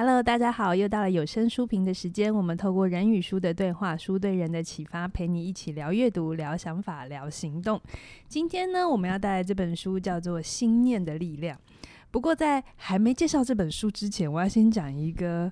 Hello，大家好，又到了有声书评的时间。我们透过人与书的对话，书对人的启发，陪你一起聊阅读、聊想法、聊行动。今天呢，我们要带来这本书叫做《心念的力量》。不过，在还没介绍这本书之前，我要先讲一个。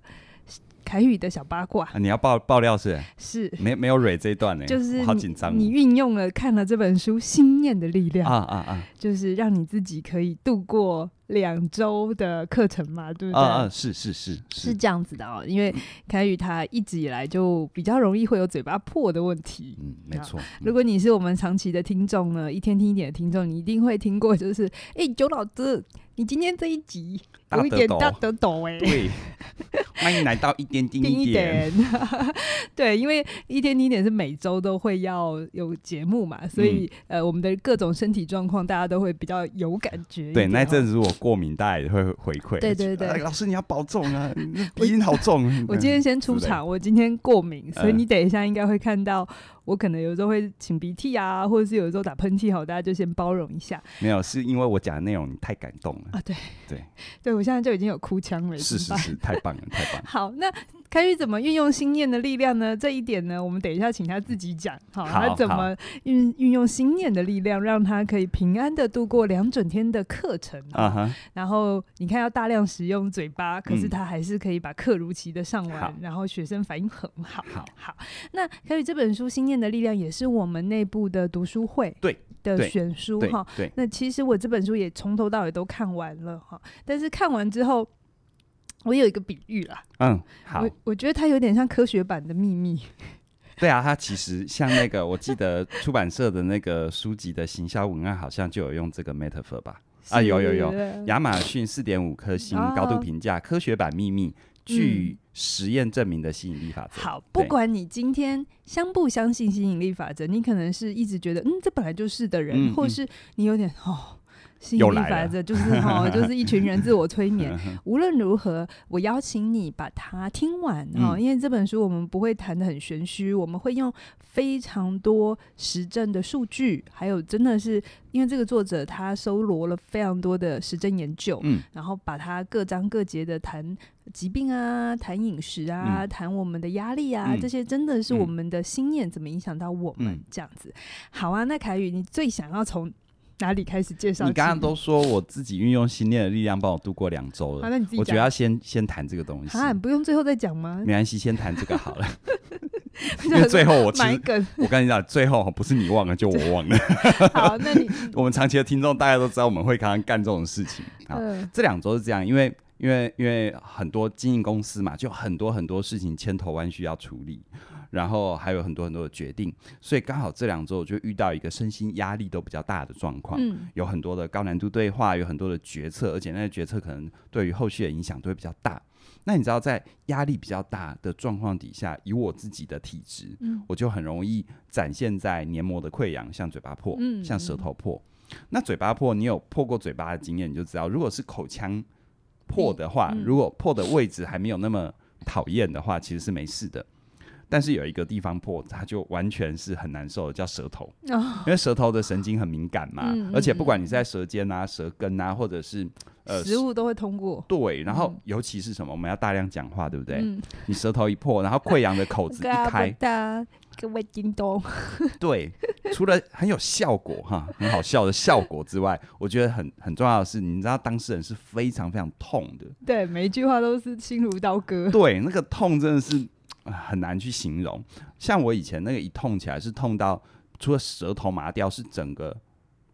凯宇的小八卦，啊、你要爆爆料是？是，没没有蕊这一段呢？就是好紧张。你运用了看了这本书《心念的力量》啊啊啊，就是让你自己可以度过两周的课程嘛，对不对？啊啊，是是是是，是这样子的哦。因为凯宇他一直以来就比较容易会有嘴巴破的问题。嗯，没错。如果你是我们长期的听众呢，一天听一点的听众，你一定会听过，就是哎，九老师，你今天这一集有一点大得抖哎。对。欢迎来到一点听一点，一点 对，因为一天听一点是每周都会要有节目嘛，所以、嗯、呃，我们的各种身体状况大家都会比较有感觉。对，那阵子如果过敏，大家也会回馈。对对对、哎，老师你要保重啊，鼻音好重。我，我今天先出场，我今天过敏，所以你等一下应该会看到。我可能有时候会擤鼻涕啊，或者是有时候打喷嚏，好，大家就先包容一下。没有，是因为我讲的内容你太感动了啊！对对对，我现在就已经有哭腔了。是是是，太棒了，太棒了。好，那。凯宇怎么运用心念的力量呢？这一点呢，我们等一下请他自己讲。好，他怎么运运用心念的力量，让他可以平安的度过两整天的课程。啊哈。然后你看，要大量使用嘴巴，可是他还是可以把课如期的上完。然后学生反应很好。好，好。那凯宇这本书《心念的力量》也是我们内部的读书会对的选书哈。对。那其实我这本书也从头到尾都看完了哈，但是看完之后。我有一个比喻啦，嗯，好，我我觉得它有点像科学版的秘密。对啊，它其实像那个，我记得出版社的那个书籍的行销文案好像就有用这个 metaphor 吧？啊，有有有，亚马逊四点五颗星高度评价，科学版秘密，据实验证明的吸引力法则。好，不管你今天相不相信吸引力法则，你可能是一直觉得，嗯，这本来就是的人，或是你有点哦。吸引力法则就是哈，就是一群人自我催眠。无论如何，我邀请你把它听完哈，嗯、因为这本书我们不会谈的很玄虚，我们会用非常多实证的数据，还有真的是因为这个作者他搜罗了非常多的实证研究，嗯，然后把它各章各节的谈疾病啊，谈饮食啊，谈、嗯、我们的压力啊，嗯、这些真的是我们的心念怎么影响到我们、嗯、这样子。好啊，那凯宇，你最想要从哪里开始介绍？你刚刚都说我自己运用心念的力量帮我度过两周了，啊、那你自己，我觉得要先先谈这个东西。啊，不用最后再讲吗？没关系，先谈这个好了。因为最后我其实我跟你讲，最后不是你忘了，就我忘了。好，那你 我们长期的听众大家都知道，我们会刚刚干这种事情。好，呃、这两周是这样，因为因为因为很多经营公司嘛，就很多很多事情千头万绪要处理。然后还有很多很多的决定，所以刚好这两周我就遇到一个身心压力都比较大的状况，嗯、有很多的高难度对话，有很多的决策，而且那些决策可能对于后续的影响都会比较大。那你知道，在压力比较大的状况底下，以我自己的体质，嗯、我就很容易展现在黏膜的溃疡，像嘴巴破，嗯、像舌头破。嗯、那嘴巴破，你有破过嘴巴的经验，你就知道，如果是口腔破的话，如果破的位置还没有那么讨厌的话，其实是没事的。但是有一个地方破，它就完全是很难受的，叫舌头。哦、因为舌头的神经很敏感嘛，嗯、而且不管你在舌尖啊、舌根啊，或者是呃食物都会通过。对，然后尤其是什么，我们要大量讲话，对不对？嗯、你舌头一破，然后溃疡的口子一开，各位叮咚。对，除了很有效果哈，很好笑的效果之外，我觉得很很重要的是，你知道当事人是非常非常痛的。对，每一句话都是心如刀割。对，那个痛真的是。很难去形容，像我以前那个一痛起来是痛到除了舌头麻掉，是整个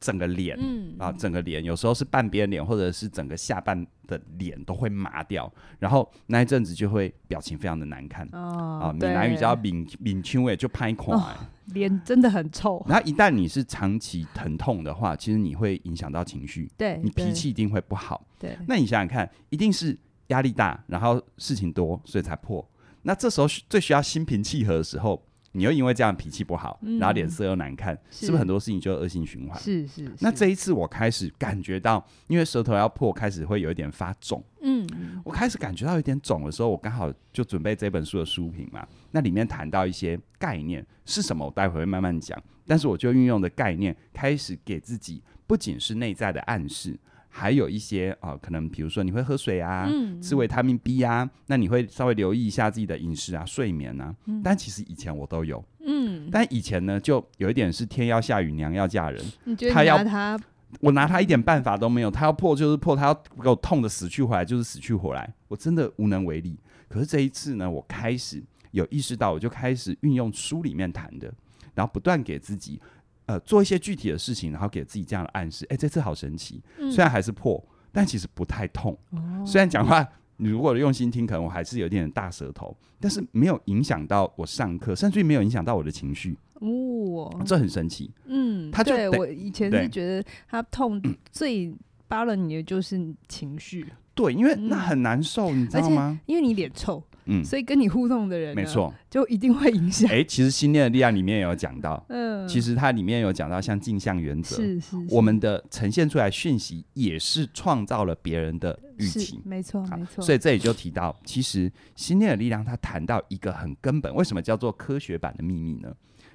整个脸，嗯。啊，整个脸有时候是半边脸或者是整个下半的脸都会麻掉，然后那一阵子就会表情非常的难看。哦，啊，闽南语叫敏敏青味就拍款，脸真的很臭。然后一旦你是长期疼痛的话，其实你会影响到情绪，对，你脾气一定会不好，对。那你想想看，一定是压力大，然后事情多，所以才破。那这时候最需要心平气和的时候，你又因为这样脾气不好，嗯、然后脸色又难看，是，是不是很多事情就恶性循环？是是，是。那这一次我开始感觉到，因为舌头要破，开始会有一点发肿。嗯，我开始感觉到有点肿的时候，我刚好就准备这本书的书评嘛。那里面谈到一些概念是什么，我待会会慢慢讲。但是我就运用的概念，开始给自己不仅是内在的暗示，还有一些啊、呃，可能比如说你会喝水啊，嗯、吃维他命 B 啊，那你会稍微留意一下自己的饮食啊、睡眠啊。嗯、但其实以前我都有，嗯，但以前呢，就有一点是天要下雨娘要嫁人，他要他，我拿他一点办法都没有，他要破就是破，他要给我痛的死去活来就是死去活来，我真的无能为力。可是这一次呢，我开始有意识到，我就开始运用书里面谈的，然后不断给自己。呃，做一些具体的事情，然后给自己这样的暗示。哎，这次好神奇，嗯、虽然还是破，但其实不太痛。哦、虽然讲话，你如果用心听，可能我还是有点大舌头，但是没有影响到我上课，甚至于没有影响到我的情绪。哦，这很神奇。嗯，他就对我以前是觉得他痛 最扒了你的就是情绪。对，因为那很难受，嗯、你知道吗？因为你脸臭。嗯，所以跟你互动的人，没错，就一定会影响。哎，其实心念的力量里面也有讲到，嗯，其实它里面有讲到像镜像原则，是是，我们的呈现出来讯息也是创造了别人的预期，没错没错。所以这里就提到，其实心念的力量，它谈到一个很根本，为什么叫做科学版的秘密呢？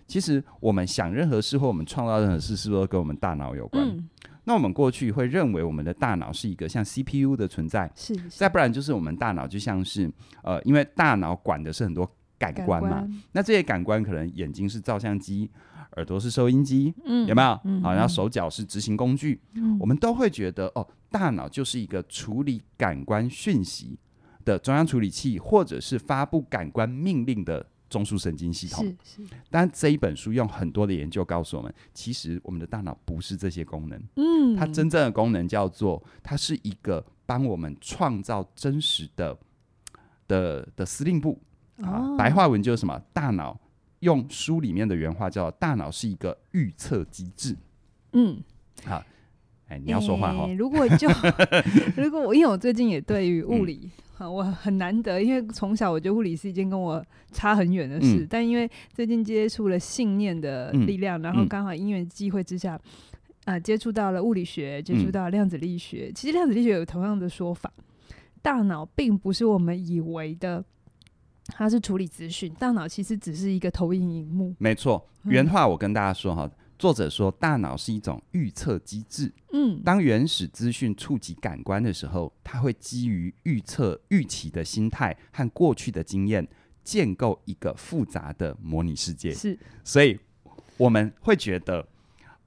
其实我们想任何事或我们创造任何事，是不是都跟我们大脑有关？嗯。那我们过去会认为我们的大脑是一个像 CPU 的存在，是，是，再不然就是我们大脑就像是呃，因为大脑管的是很多感官嘛，官，那这些感官可能眼睛是照相机，耳朵是收音机，嗯，有没有？嗯，好，然后手脚是执行工具，嗯，我们都会觉得哦，大脑就是一个处理感官讯息的中央处理器，或者是发布感官命令的。中枢神经系统是是，但这一本书用很多的研究告诉我们，其实我们的大脑不是这些功能，嗯，它真正的功能叫做，它是一个帮我们创造真实的的的司令部啊。白话文就是什么？大脑用书里面的原话叫“大脑是一个预测机制”。嗯，好，哎，你要说话哈、欸。如果就 如果我因为我最近也对于物理。我很难得，因为从小我觉得物理是一件跟我差很远的事，嗯、但因为最近接触了信念的力量，嗯、然后刚好因缘机会之下，啊、呃，接触到了物理学，接触到了量子力学。嗯、其实量子力学有同样的说法，大脑并不是我们以为的，它是处理资讯，大脑其实只是一个投影荧幕。没错，原话我跟大家说哈。嗯作者说，大脑是一种预测机制。嗯，当原始资讯触及感官的时候，它会基于预测、预期的心态和过去的经验，建构一个复杂的模拟世界。是，所以我们会觉得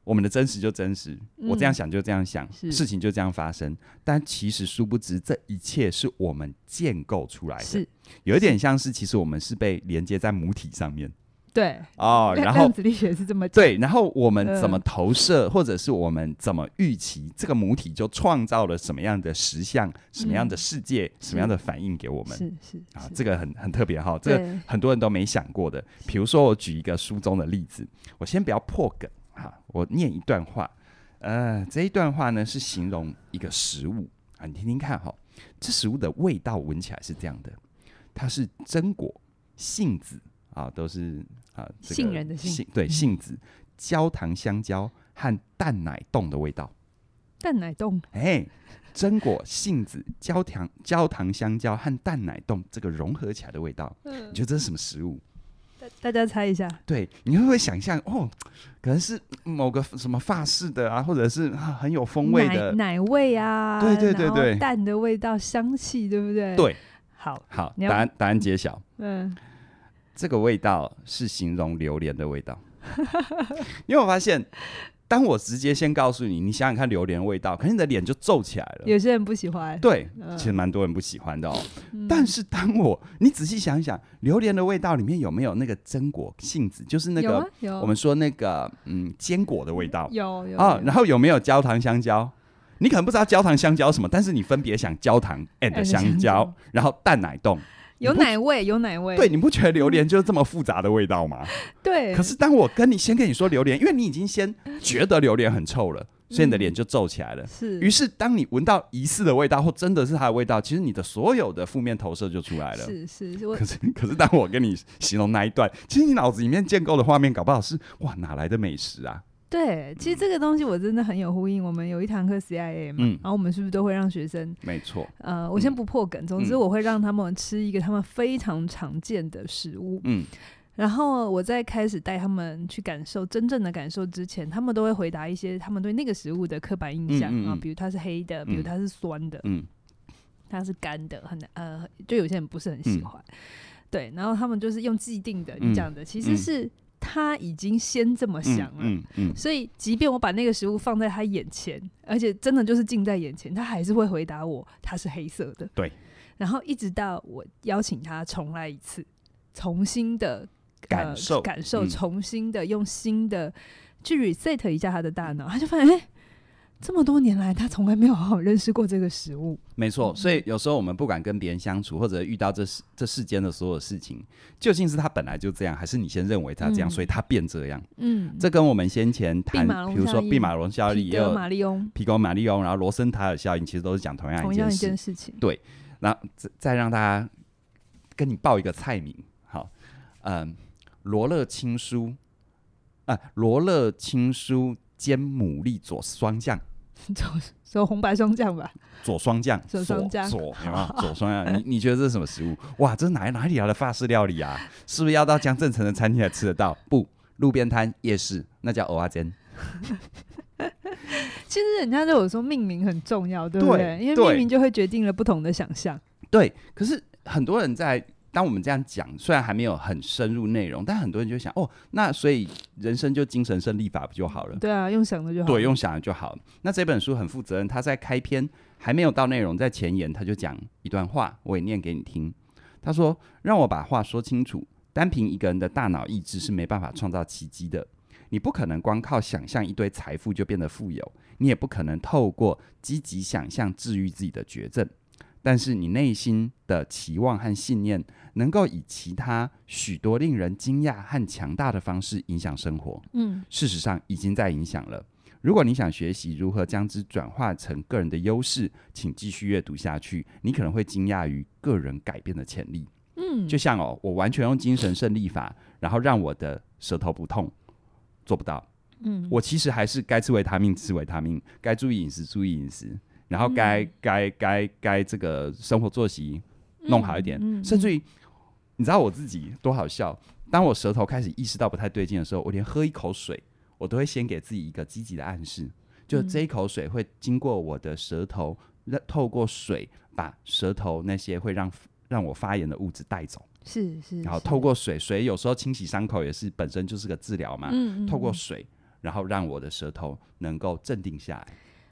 我们的真实就真实，嗯、我这样想就这样想，事情就这样发生。但其实殊不知，这一切是我们建构出来的。是，有一点像是，其实我们是被连接在母体上面。对哦，然后量子力学是这么对，然后我们怎么投射，呃、或者是我们怎么预期，这个母体就创造了什么样的实相、什么样的世界、嗯、什么样的反应给我们？是是啊，这个很很特别哈，这个很多人都没想过的。比如说，我举一个书中的例子，我先不要破梗哈，我念一段话。呃，这一段话呢是形容一个食物啊，你听听看哈，这食物的味道闻起来是这样的，它是榛果、杏子。啊，都是啊，这个、杏仁的杏，对杏子、焦糖、香蕉和蛋奶冻的味道。蛋奶冻，哎，榛果、杏子、焦糖、焦糖、香蕉和蛋奶冻这个融合起来的味道，嗯、你觉得这是什么食物？大大家猜一下。对，你会不会想象哦？可能是某个什么法式的啊，或者是、啊、很有风味的奶，奶味啊？对对对对，蛋的味道、香气，对不对？对，好，好，答案答案揭晓。嗯。这个味道是形容榴莲的味道，因为我发现，当我直接先告诉你，你想想看榴莲的味道，可是你的脸就皱起来了。有些人不喜欢，对，嗯、其实蛮多人不喜欢的哦。嗯、但是当我你仔细想一想，榴莲的味道里面有没有那个榛果、杏子，就是那个、啊、我们说那个嗯坚果的味道？有有啊，然后有没有焦糖香蕉？你可能不知道焦糖香蕉什么，但是你分别想焦糖 and 香蕉，然后蛋奶冻。有奶味，有奶味。对，你不觉得榴莲就是这么复杂的味道吗？对。可是当我跟你先跟你说榴莲，因为你已经先觉得榴莲很臭了，所以你的脸就皱起来了。是。于是当你闻到疑似的味道，或真的是它的味道，其实你的所有的负面投射就出来了。是是。可是可是当我跟你形容那一段，其实你脑子里面建构的画面，搞不好是哇，哪来的美食啊？对，其实这个东西我真的很有呼应。我们有一堂课 CIA 嘛，嗯、然后我们是不是都会让学生？没错。呃，我先不破梗，总之我会让他们吃一个他们非常常见的食物。嗯，然后我在开始带他们去感受真正的感受之前，他们都会回答一些他们对那个食物的刻板印象、啊，比如它是黑的，比如它是酸的，嗯，它是干的，很呃，就有些人不是很喜欢。嗯、对，然后他们就是用既定的，你讲的、嗯、其实是他已经先这么想了，嗯嗯嗯、所以即便我把那个食物放在他眼前，而且真的就是近在眼前，他还是会回答我它是黑色的。对，然后一直到我邀请他重来一次，重新的。感受、呃、感受，重新的用新的、嗯、去 reset 一下他的大脑，他就发现，哎、欸，这么多年来他从来没有好好认识过这个食物。没错，所以有时候我们不管跟别人相处，或者遇到这世这世间的所有事情，究竟是他本来就这样，还是你先认为他这样，嗯、所以他变这样？嗯，这跟我们先前谈，比如说毕马龙效应，也有马利翁、皮格马利翁，然后罗森塔尔效应，其实都是讲同样一件事，同样一件事情。对，那再再让大家跟你报一个菜名，好，嗯。罗勒青蔬啊，罗勒青蔬煎牡蛎佐双酱，佐佐红白双酱吧，左双酱，左双酱，左有没有？左双酱，你你觉得这是什么食物？哇，这是哪哪里来的法式料理啊？是不是要到江镇城的餐厅才吃得到？不，路边摊、夜市，那叫蚵仔煎。其实人家都有说命名很重要，对不对？对，因为命名就会决定了不同的想象。对，可是很多人在。当我们这样讲，虽然还没有很深入内容，但很多人就想哦，那所以人生就精神胜利法不就好了？对啊，用想的就好。对，用想的就好。那这本书很负责任，他在开篇还没有到内容，在前言他就讲一段话，我也念给你听。他说：“让我把话说清楚，单凭一个人的大脑意志是没办法创造奇迹的。你不可能光靠想象一堆财富就变得富有，你也不可能透过积极想象治愈自己的绝症。但是你内心的期望和信念。”能够以其他许多令人惊讶和强大的方式影响生活，嗯，事实上已经在影响了。如果你想学习如何将之转化成个人的优势，请继续阅读下去。你可能会惊讶于个人改变的潜力，嗯，就像哦，我完全用精神胜利法，然后让我的舌头不痛，做不到，嗯，我其实还是该吃维他命吃维他命，该注意饮食注意饮食，然后该该该该这个生活作息弄好一点，嗯嗯嗯、甚至于。你知道我自己多好笑？当我舌头开始意识到不太对劲的时候，我连喝一口水，我都会先给自己一个积极的暗示，就这一口水会经过我的舌头，让透过水把舌头那些会让让我发炎的物质带走。是是。然后透过水，水有时候清洗伤口也是本身就是个治疗嘛。嗯嗯。透过水，然后让我的舌头能够镇定下来。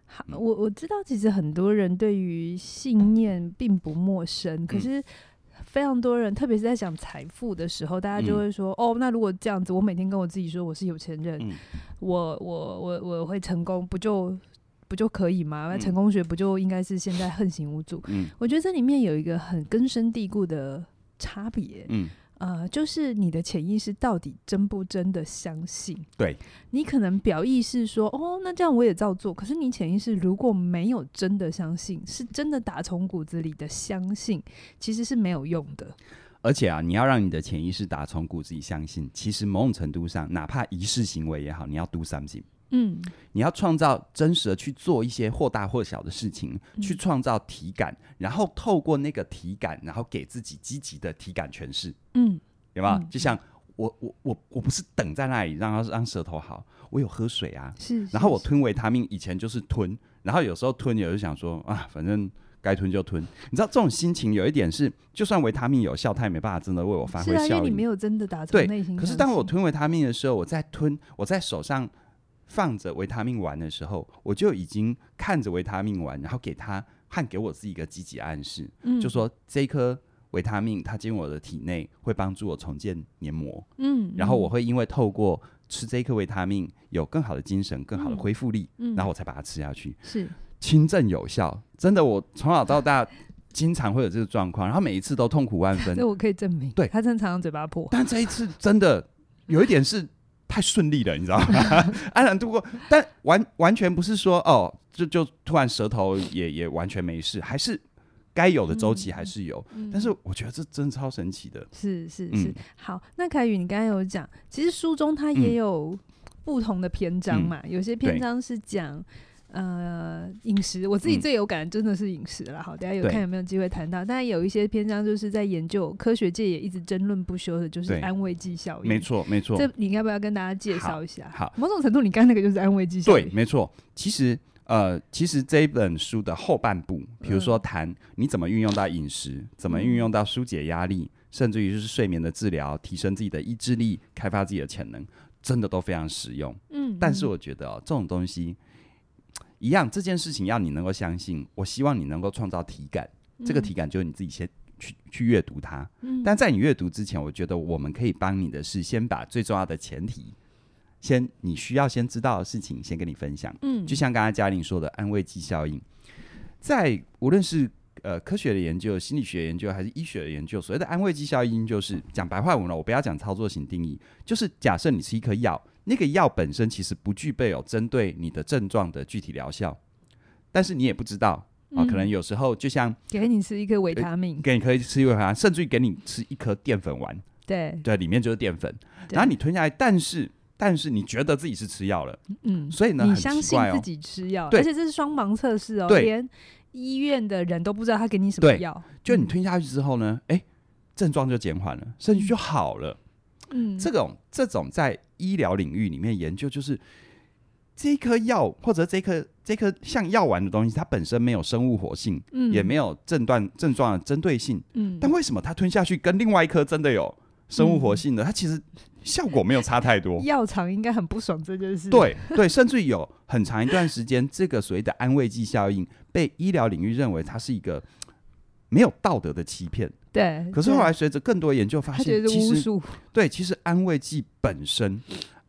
好，我我知道，其实很多人对于信念并不陌生，可是。非常多人，特别是在讲财富的时候，大家就会说：“嗯、哦，那如果这样子，我每天跟我自己说我是有钱人，嗯、我我我我会成功，不就不就可以吗？那、嗯、成功学不就应该是现在横行无阻？”嗯，我觉得这里面有一个很根深蒂固的差别。嗯。呃，就是你的潜意识到底真不真的相信？对，你可能表意识说，哦，那这样我也照做。可是你潜意识如果没有真的相信，是真的打从骨子里的相信，其实是没有用的。而且啊，你要让你的潜意识打从骨子里相信，其实某种程度上，哪怕仪式行为也好，你要 do something。嗯，你要创造真实的去做一些或大或小的事情，嗯、去创造体感，然后透过那个体感，然后给自己积极的体感诠释。嗯，有没有？嗯、就像我我我我不是等在那里让让舌头好，我有喝水啊。是，是。然后我吞维他命，以前就是吞，然后有时候吞，有时候想说啊，反正该吞就吞。你知道这种心情有一点是，就算维他命有效，它也没办法真的为我发挥效应。是啊，因为你没有真的打从内心。对。可是当我吞维他命的时候，我在吞，我在手上。放着维他命丸的时候，我就已经看着维他命丸，然后给他和给我自己一个积极暗示，嗯、就说这一颗维他命它进入我的体内会帮助我重建黏膜，嗯，然后我会因为透过吃这一颗维他命有更好的精神、更好的恢复力，嗯，然后我才把它吃下去，是轻症有效，真的，我从小到大经常会有这个状况，然后每一次都痛苦万分，这我可以证明，对，他正常常嘴巴破，但这一次真的有一点是。太顺利了，你知道吗？安 然度过，但完完全不是说哦，就就突然舌头也也完全没事，还是该有的周期还是有。嗯嗯、但是我觉得这真的超神奇的。是是是，嗯、好，那凯宇，你刚才有讲，其实书中它也有不同的篇章嘛，嗯、有些篇章是讲。呃，饮食，我自己最有感的真的是饮食了。好，大家有看有没有机会谈到。但有一些篇章就是在研究，科学界也一直争论不休的，就是安慰剂效应。没错，没错。这你要不要跟大家介绍一下？好，好某种程度，你刚那个就是安慰剂效应。对，没错。其实，呃，其实这一本书的后半部，比如说谈你怎么运用到饮食，嗯、怎么运用到疏解压力，甚至于就是睡眠的治疗，提升自己的意志力，开发自己的潜能，真的都非常实用。嗯，但是我觉得哦，这种东西。一样，这件事情要你能够相信，我希望你能够创造体感，嗯、这个体感就是你自己先去去阅读它。嗯、但在你阅读之前，我觉得我们可以帮你的是，先把最重要的前提，先你需要先知道的事情，先跟你分享。嗯，就像刚才嘉玲说的，安慰剂效应，在无论是呃科学的研究、心理学研究还是医学的研究，所谓的安慰剂效应，就是讲白话文了，我不要讲操作型定义，就是假设你吃一颗药。那个药本身其实不具备有针对你的症状的具体疗效，但是你也不知道啊、嗯。哦，可能有时候就像给你吃一颗维他命，给你可以吃一颗维他命，甚至于给你吃一颗淀粉丸，对。对，里面就是淀粉，然后你吞下来，但是但是你觉得自己是吃药了，嗯，所以呢，你相信自己吃药，对，而且这是双盲测试哦，连医院的人都不知道他给你什么药，就你吞下去之后呢，哎，症状就减缓了，甚至就好了。嗯，这种这种在医疗领域里面研究，就是这颗药或者这颗这颗像药丸的东西，它本身没有生物活性，嗯，也没有诊断症状的针对性，嗯，但为什么它吞下去跟另外一颗真的有生物活性的，嗯、它其实效果没有差太多？药厂应该很不爽这件事。对对，甚至有很长一段时间，这个所谓的安慰剂效应被医疗领域认为它是一个没有道德的欺骗。对，可是后来随着更多研究发现，其实 对，其实安慰剂本身，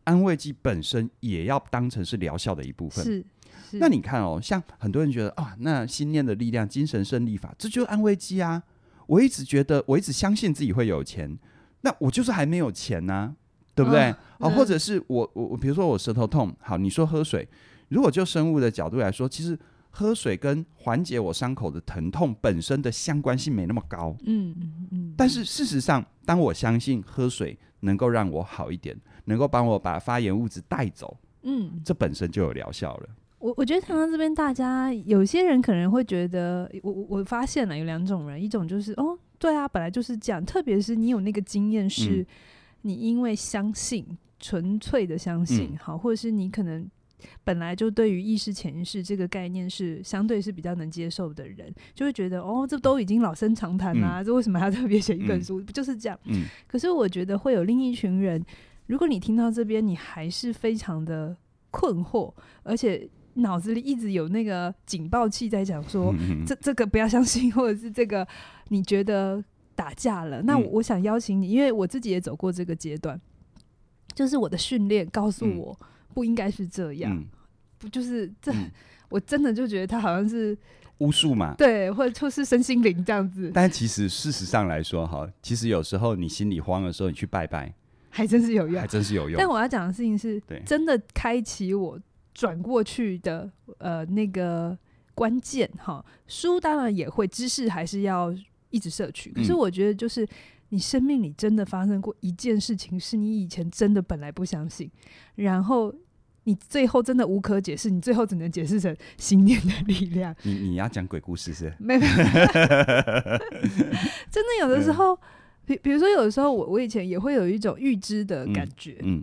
安慰剂本身也要当成是疗效的一部分。是，是。那你看哦，像很多人觉得啊，那心念的力量、精神胜利法，这就是安慰剂啊。我一直觉得，我一直相信自己会有钱，那我就是还没有钱呐、啊，对不对？啊，啊或者是我我我，比如说我舌头痛，好，你说喝水，如果就生物的角度来说，其实。喝水跟缓解我伤口的疼痛本身的相关性没那么高，嗯嗯嗯。但是事实上，当我相信喝水能够让我好一点，能够帮我把发炎物质带走，嗯，这本身就有疗效了。我我觉得谈到这边，大家有些人可能会觉得，我我我发现了有两种人，一种就是哦，对啊，本来就是这样。特别是你有那个经验，是你因为相信，纯粹的相信，好，或者是你可能。本来就对于意识潜意识这个概念是相对是比较能接受的人，就会觉得哦，这都已经老生常谈啦，嗯、这为什么还要特别写一本书？不、嗯、就是这样？嗯。可是我觉得会有另一群人，如果你听到这边，你还是非常的困惑，而且脑子里一直有那个警报器在讲说，嗯、这这个不要相信，或者是这个你觉得打架了。那我想邀请你，因为我自己也走过这个阶段，就是我的训练告诉我。嗯不应该是这样，嗯、不就是这？嗯、我真的就觉得他好像是巫术嘛，对，或者说是身心灵这样子。但其实事实上来说，哈，其实有时候你心里慌的时候，你去拜拜，还真是有用，还真是有用。但我要讲的事情是，真的开启我转过去的呃那个关键哈。书当然也会，知识还是要一直摄取。可是我觉得就是。你生命里真的发生过一件事情，是你以前真的本来不相信，然后你最后真的无可解释，你最后只能解释成信念的力量。你你要讲鬼故事是？没有，真的有的时候，比比如说有的时候，我我以前也会有一种预知的感觉，嗯，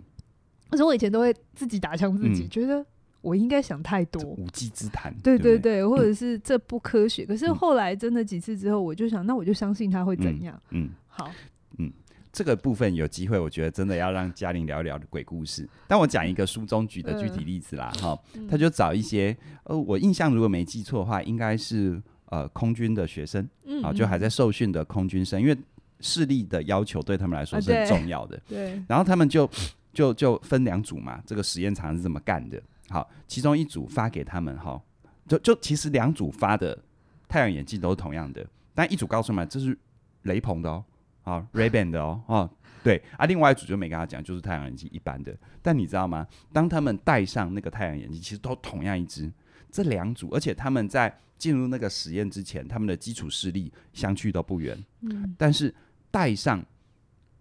可是我以前都会自己打枪自己，觉得我应该想太多，无稽之谈，对对对，或者是这不科学。可是后来真的几次之后，我就想，那我就相信他会怎样，嗯。好，嗯，这个部分有机会，我觉得真的要让嘉玲聊一聊的鬼故事。但我讲一个书中举的具体例子啦，哈、呃，他就找一些，呃，我印象如果没记错的话，应该是呃空军的学生，啊，就还在受训的空军生，因为视力的要求对他们来说是很重要的，对。然后他们就就就分两组嘛，这个实验场是这么干的。好，其中一组发给他们，哈，就就其实两组发的太阳眼镜都是同样的，但一组告诉他们这是雷朋的哦。啊，Ray-Ban 的哦，哦，对啊，另外一组就没跟他讲，就是太阳眼镜一般的。但你知道吗？当他们戴上那个太阳眼镜，其实都同样一只。这两组，而且他们在进入那个实验之前，他们的基础视力相去都不远。嗯。但是戴上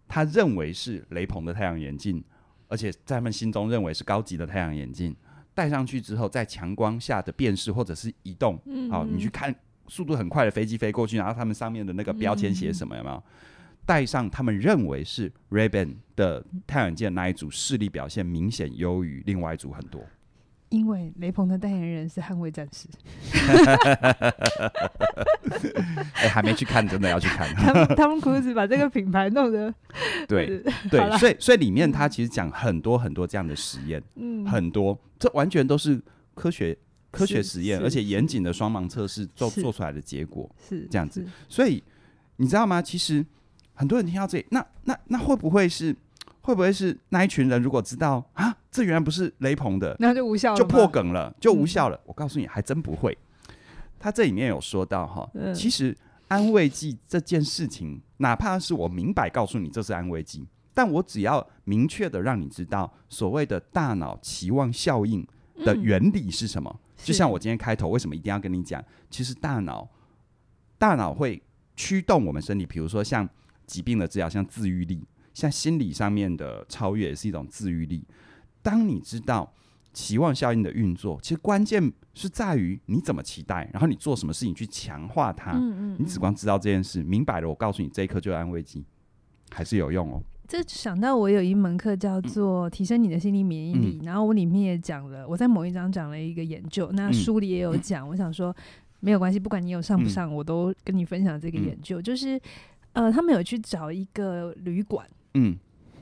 他认为是雷朋的太阳眼镜，而且在他们心中认为是高级的太阳眼镜戴上去之后，在强光下的辨识或者是移动，嗯嗯好，你去看速度很快的飞机飞过去，然后他们上面的那个标签写什么？有没有？戴上他们认为是 Ray-Ban 的太阳镜那一组视力表现明显优于另外一组很多。因为雷鹏的代言人是捍卫战士，哎、欸，还没去看，真的要去看。他们他们裤子把这个品牌弄得 对对，所以所以里面他其实讲很多很多这样的实验，嗯，很多这完全都是科学科学实验，而且严谨的双盲测试做做出来的结果是这样子。所以你知道吗？其实很多人听到这里，那那那会不会是？会不会是那一群人如果知道啊，这原来不是雷鹏的，那就无效了，就破梗了，就无效了。嗯、我告诉你，还真不会。他这里面有说到哈，嗯、其实安慰剂这件事情，哪怕是我明白告诉你这是安慰剂，但我只要明确的让你知道所谓的大脑期望效应的原理是什么。嗯、就像我今天开头为什么一定要跟你讲，其实大脑大脑会驱动我们身体，比如说像疾病的治疗，像自愈力。像心理上面的超越也是一种自愈力。当你知道期望效应的运作，其实关键是在于你怎么期待，然后你做什么事情去强化它。嗯嗯嗯，你只光知道这件事，明白了，我告诉你，这一刻就是安慰剂，还是有用哦。这想到我有一门课叫做提升你的心理免疫力，嗯、然后我里面也讲了，我在某一章讲了一个研究，那书里也有讲。嗯、我想说没有关系，不管你有上不上，嗯、我都跟你分享这个研究，嗯、就是呃，他们有去找一个旅馆。嗯，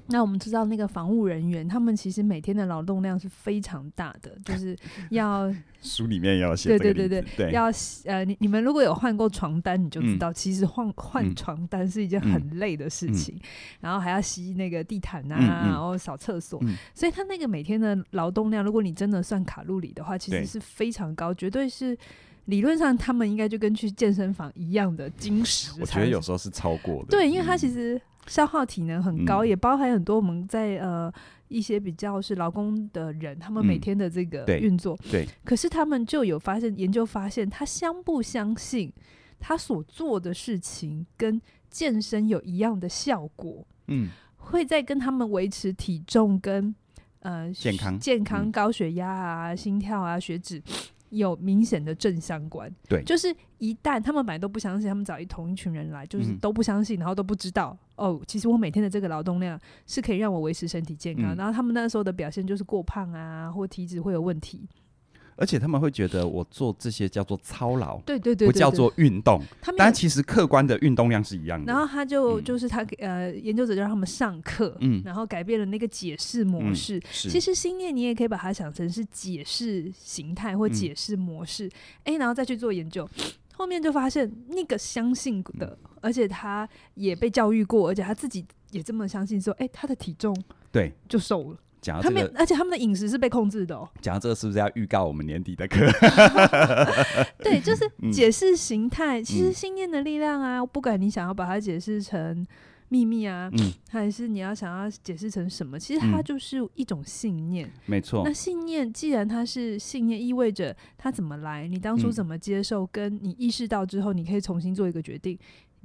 那我们知道那个防务人员，他们其实每天的劳动量是非常大的，就是 要书里面要写，对对对对，对。要呃，你你们如果有换过床单，你就知道，其实换换床单是一件很累的事情，然后还要吸那个地毯啊，然后扫厕所，嗯、所以他那个每天的劳动量，如果你真的算卡路里的话，其实是非常高，绝对是理论上他们应该就跟去健身房一样的精实。我觉得有时候是超过的，对，因为它其实。消耗体能很高，嗯、也包含很多我们在呃一些比较是劳工的人，他们每天的这个运作、嗯对。对，可是他们就有发现，研究发现，他相不相信他所做的事情跟健身有一样的效果？嗯，会在跟他们维持体重跟呃健康、健康、高血压啊、嗯、心跳啊、血脂。有明显的正相关，对，就是一旦他们本来都不相信，他们找一同一群人来，就是都不相信，然后都不知道哦，其实我每天的这个劳动量是可以让我维持身体健康，嗯、然后他们那时候的表现就是过胖啊，或体脂会有问题。而且他们会觉得我做这些叫做操劳，对对对，不叫做运动。但其实客观的运动量是一样的。然后他就就是他给呃研究者就让他们上课，嗯，然后改变了那个解释模式。其实心念你也可以把它想成是解释形态或解释模式，哎，然后再去做研究，后面就发现那个相信的，而且他也被教育过，而且他自己也这么相信说，哎，他的体重对。就瘦了。讲他们，而且他们的饮食是被控制的哦。讲到这个，是不是要预告我们年底的课？对，就是 解释形态。其实信念的力量啊，不管你想要把它解释成秘密啊，还是你要想要解释成什么，其实它就是一种信念。没错。那信念既然它是信念，意味着它怎么来，你当初怎么接受，跟你意识到之后，你可以重新做一个决定。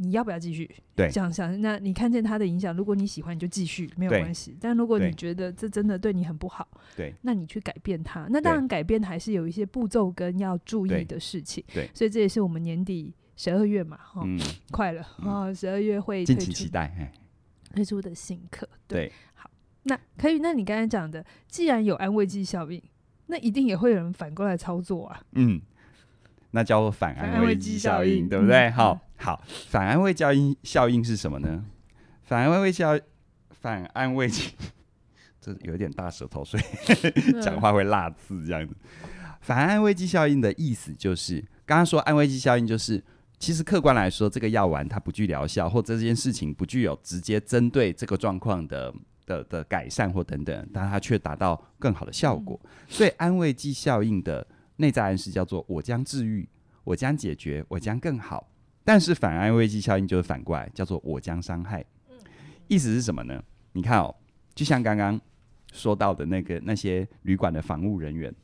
你要不要继续？对，想想，那你看见他的影响，如果你喜欢，你就继续，没有关系。但如果你觉得这真的对你很不好，对，那你去改变它。那当然，改变还是有一些步骤跟要注意的事情。对，对所以这也是我们年底十二月嘛，哈、嗯，快了啊，十二月会推出敬请期待推出的新课。对，对好，那可以。那你刚才讲的，既然有安慰剂效应，那一定也会有人反过来操作啊。嗯。那叫做反安慰剂效应，对不对？好好，反安慰效应效应是什么呢？反安慰效反安慰剂，这有点大舌头，所以讲话会辣字这样子。反安慰剂效应的意思就是，刚刚说安慰剂效应就是，其实客观来说，这个药丸它不具疗效，或这件事情不具有直接针对这个状况的的的改善或等等，但它却达到更好的效果。所以安慰剂效应的。内在暗示叫做“我将治愈，我将解决，我将更好”，但是反安慰剂效应就是反过来，叫做“我将伤害”。意思是什么呢？你看哦，就像刚刚说到的那个那些旅馆的防务人员，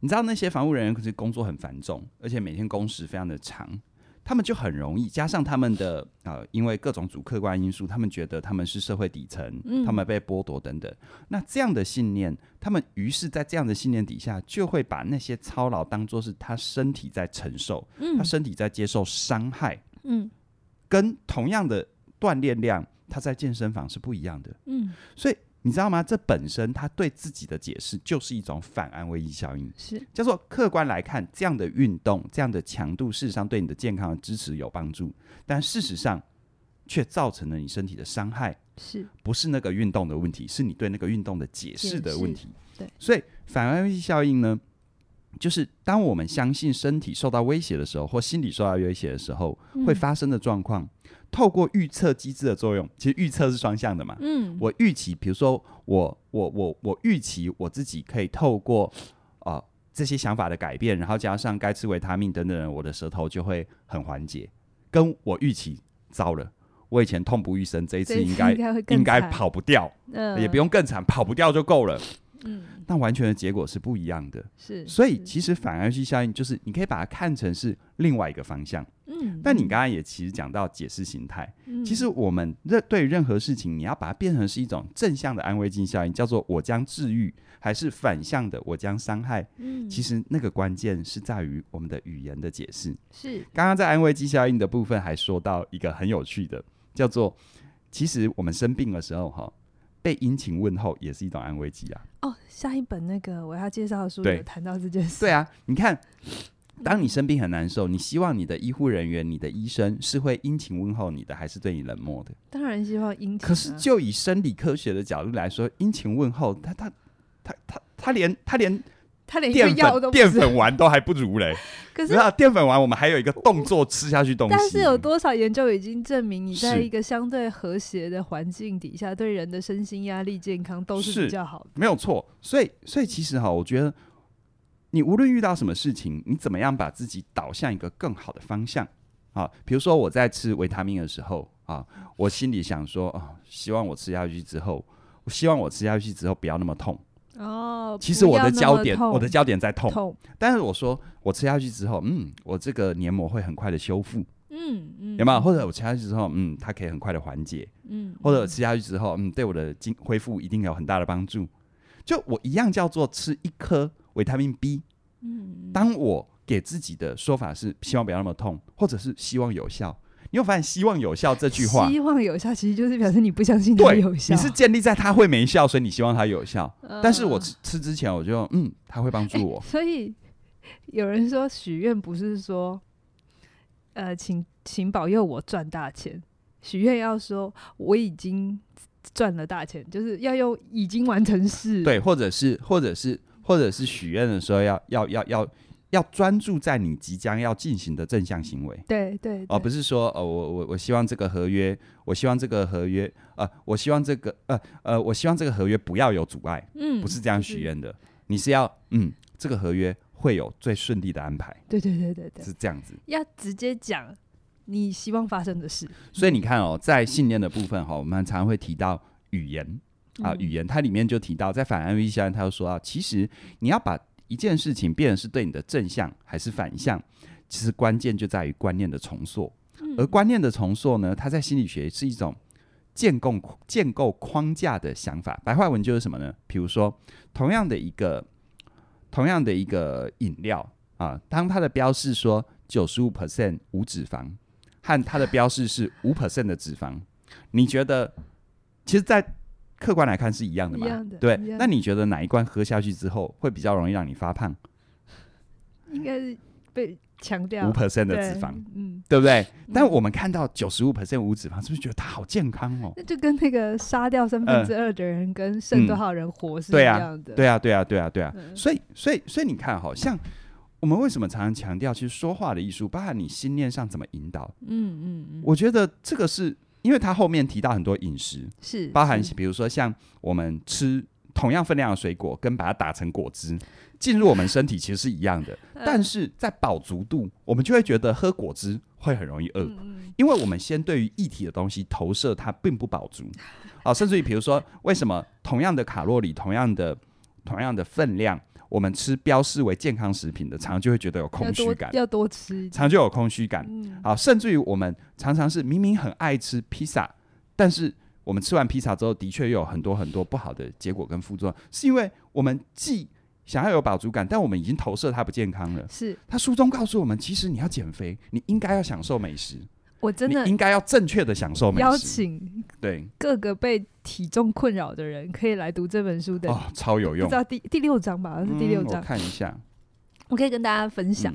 你知道那些防务人员可是工作很繁重，而且每天工时非常的长，他们就很容易加上他们的呃，因为各种主客观因素，他们觉得他们是社会底层，嗯、他们被剥夺等等。那这样的信念，他们于是在这样的信念底下，就会把那些操劳当作是他身体在承受，嗯、他身体在接受伤害，嗯，跟同样的锻炼量，他在健身房是不一样的，嗯，所以。你知道吗？这本身他对自己的解释就是一种反安慰剂效应，是叫做客观来看，这样的运动、这样的强度，事实上对你的健康的支持有帮助，但事实上却造成了你身体的伤害，是不是那个运动的问题？是你对那个运动的解释的问题。对，所以反安慰剂效应呢，就是当我们相信身体受到威胁的时候，或心理受到威胁的时候，会发生的状况。透过预测机制的作用，其实预测是双向的嘛。嗯，我预期，比如说我我我我预期我自己可以透过啊、呃、这些想法的改变，然后加上该吃维他命等等，我的舌头就会很缓解。跟我预期糟了，我以前痛不欲生，这一次应该应该跑不掉，呃、也不用更惨，跑不掉就够了。嗯，但完全的结果是不一样的。是，所以其实反安慰剂效应就是你可以把它看成是另外一个方向。嗯，但你刚刚也其实讲到解释形态，嗯，其实我们任对任何事情，你要把它变成是一种正向的安慰剂效应，叫做我将治愈，还是反向的我将伤害？嗯，其实那个关键是在于我们的语言的解释。是，刚刚在安慰剂效应的部分还说到一个很有趣的，叫做其实我们生病的时候，哈。被殷勤问候也是一种安慰剂啊！哦，下一本那个我要介绍的书有谈到这件事。对啊，你看，当你生病很难受，你希望你的医护人员、你的医生是会殷勤问候你的，还是对你冷漠的？当然希望殷勤啊。可是就以生理科学的角度来说，殷勤问候，他他他他他连他连。他连淀粉淀粉丸都还不如嘞，可是淀粉丸我们还有一个动作吃下去东西。但是有多少研究已经证明，你在一个相对和谐的环境底下，对人的身心压力健康都是比较好的。没有错，所以所以其实哈，我觉得你无论遇到什么事情，你怎么样把自己导向一个更好的方向啊？比如说我在吃维他命的时候啊，我心里想说啊，希望我吃下去之后，我希望我吃下去之后不要那么痛。哦，其实我的焦点，我的焦点在痛，痛，但是我说我吃下去之后，嗯，我这个黏膜会很快的修复，嗯嗯，有没有？或者我吃下去之后，嗯，它可以很快的缓解，嗯，或者我吃下去之后，嗯，对我的经恢复一定有很大的帮助。就我一样叫做吃一颗维他命 B，嗯，当我给自己的说法是希望不要那么痛，或者是希望有效。你有发现“希望有效”这句话？希望有效其实就是表示你不相信它有效。你是建立在它会没效，所以你希望它有效。呃、但是我吃吃之前，我就嗯，它会帮助我。所以有人说许愿不是说，呃，请请保佑我赚大钱。许愿要说我已经赚了大钱，就是要用已经完成式。对，或者是或者是或者是许愿的时候要要要要。要要专注在你即将要进行的正向行为，对对，对，而不是说，呃，我我我希望这个合约，我希望这个合约，呃，我希望这个，呃呃，我希望这个合约不要有阻碍，嗯，不是这样许愿的，是你是要，嗯，这个合约会有最顺利的安排，对对对对对，是这样子，要直接讲你希望发生的事。所以你看哦，在信念的部分哈，我们常常会提到语言。啊，语言它里面就提到，在反安慰剂效应，它又说啊，其实你要把。一件事情，变成是对你的正向还是反向，其实关键就在于观念的重塑。而观念的重塑呢，它在心理学是一种建构建构框架的想法。白话文就是什么呢？比如说，同样的一个同样的一个饮料啊，当它的标示说九十五 percent 无脂肪，和它的标示是五 percent 的脂肪，你觉得，其实，在客观来看是一样的嘛？的对。那你觉得哪一罐喝下去之后会比较容易让你发胖？应该是被强调五 percent 的脂肪，嗯，对不对？嗯、但我们看到九十五 percent 无脂肪，是不是觉得它好健康哦？那就跟那个杀掉三分之二的人跟剩多少人活是一样的。对啊，对啊，对啊，对啊。嗯、所以，所以，所以你看，好像我们为什么常常强调，其实说话的艺术，包含你心念上怎么引导？嗯嗯嗯，我觉得这个是。因为它后面提到很多饮食，是包含比如说像我们吃同样分量的水果，跟把它打成果汁进入我们身体，其实是一样的。但是在饱足度，我们就会觉得喝果汁会很容易饿，因为我们先对于液体的东西投射，它并不饱足。啊，甚至于比如说，为什么同样的卡路里，同样的同样的分量，我们吃标示为健康食品的，常常就会觉得有空虚感，要多吃，常常就有空虚感。嗯，好，甚至于我们常常是明明很爱吃披萨，但是我们吃完披萨之后，的确又有很多很多不好的结果跟副作用，是因为我们既想要有饱足感，但我们已经投射它不健康了。是，他书中告诉我们，其实你要减肥，你应该要享受美食。我真的应该要正确的享受美食。邀请对各个被体重困扰的人可以来读这本书的哦，超有用。不知道第第六章吧？是第六章，嗯，我看一下。我可以跟大家分享，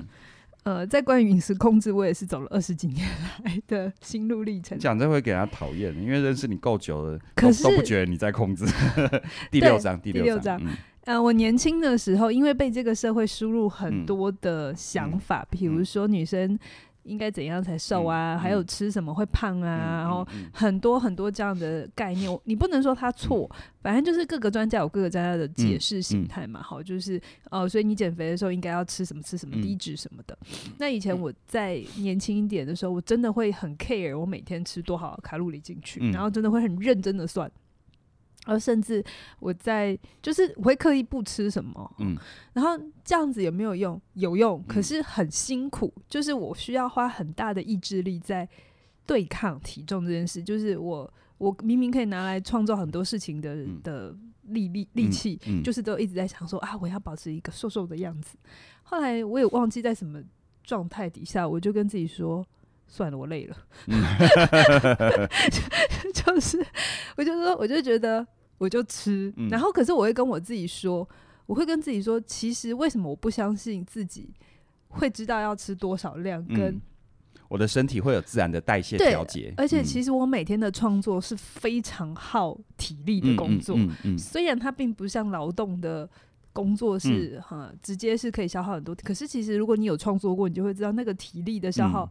嗯、呃，在关于饮食控制，我也是走了二十几年来的心路历程。讲这会给他讨厌，因为认识你够久了，可是都，都不觉得你在控制。第六章，第六章。嗯，呃，我年轻的时候，因为被这个社会输入很多的想法，比、嗯、如说女生。应该怎样才瘦啊？嗯、还有吃什么会胖啊？嗯、然后很多很多这样的概念，嗯、你不能说他错，嗯、反正就是各个专家有各个专家的解释形态嘛。嗯、好，就是哦，所以你减肥的时候应该要吃什么吃什么，低脂什么的。嗯、那以前我在年轻一点的时候，我真的会很 care 我每天吃多少卡路里进去，嗯、然后真的会很认真的算。而甚至我在就是我会刻意不吃什么，嗯，然后这样子有没有用？有用，可是很辛苦，嗯、就是我需要花很大的意志力在对抗体重这件事。就是我我明明可以拿来创造很多事情的、嗯、的力力力气，就是都一直在想说啊，我要保持一个瘦瘦的样子。后来我也忘记在什么状态底下，我就跟自己说，算了，我累了，嗯、就是我就说，我就觉得。我就吃，嗯、然后可是我会跟我自己说，我会跟自己说，其实为什么我不相信自己会知道要吃多少量，跟、嗯、我的身体会有自然的代谢调节。而且其实我每天的创作是非常耗体力的工作，嗯嗯嗯嗯、虽然它并不像劳动的工作是哈、嗯、直接是可以消耗很多，可是其实如果你有创作过，你就会知道那个体力的消耗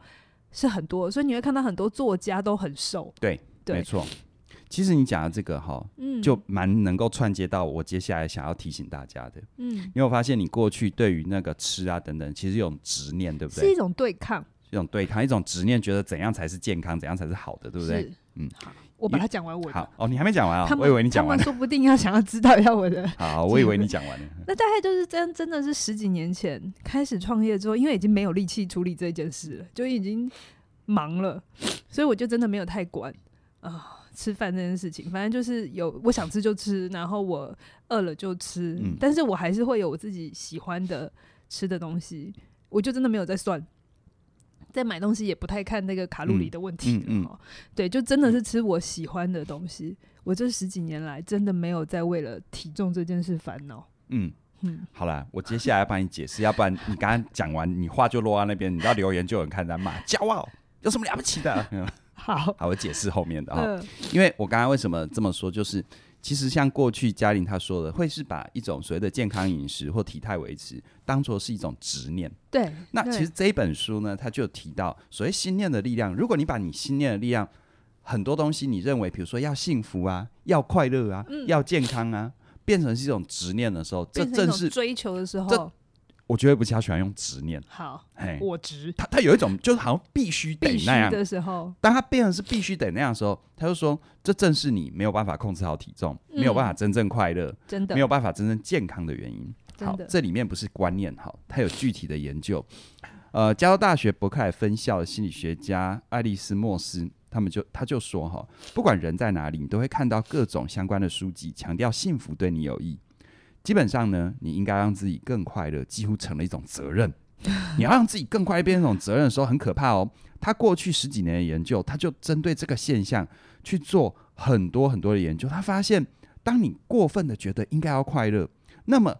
是很多，所以你会看到很多作家都很瘦。对，对没错。其实你讲的这个哈，嗯，就蛮能够串接到我接下来想要提醒大家的，嗯，因为我发现你过去对于那个吃啊等等，其实有种执念，对不对？是一种对抗，一种对抗，一种执念，觉得怎样才是健康，怎样才是好的，对不对？嗯，好，我把它讲完我，我好哦，你还没讲完啊？们我以为你讲完了，说不定要想要知道一下我的，好，我以为你讲完了。那大概就是真真的是十几年前开始创业之后，因为已经没有力气处理这件事了，就已经忙了，所以我就真的没有太管啊。呃吃饭这件事情，反正就是有我想吃就吃，然后我饿了就吃，嗯、但是我还是会有我自己喜欢的吃的东西，我就真的没有在算，在买东西也不太看那个卡路里的问题了、嗯嗯。嗯、对，就真的是吃我喜欢的东西。我这十几年来真的没有再为了体重这件事烦恼。嗯。嗯，好了，我接下来要帮你解释，要不然你刚刚讲完，你话就落在那边，你知道留言就有人看在骂，骄傲有什么了不起的？好，好，我解释后面的哈，嗯、因为我刚刚为什么这么说，就是其实像过去嘉玲她说的，会是把一种所谓的健康饮食或体态维持当做是一种执念。对，那其实这一本书呢，它就提到所谓心念的力量。如果你把你心念的力量很多东西，你认为比如说要幸福啊，要快乐啊，嗯、要健康啊，变成是一种执念的时候，这正是追求的时候。我觉得不是他喜欢用执念，好，嘿。我执。他，他有一种就是好像必须得那样。的时候，当他变成是必须得那样的时候，他就说这正是你没有办法控制好体重，嗯、没有办法真正快乐，真的。没有办法真正健康的原因。好，的。这里面不是观念，好，他有具体的研究。呃，加州大学伯克莱分校的心理学家爱丽丝莫斯，他们就他就说哈，不管人在哪里，你都会看到各种相关的书籍，强调幸福对你有益。基本上呢，你应该让自己更快乐，几乎成了一种责任。你要让自己更快变成一种责任的时候，很可怕哦。他过去十几年的研究，他就针对这个现象去做很多很多的研究。他发现，当你过分的觉得应该要快乐，那么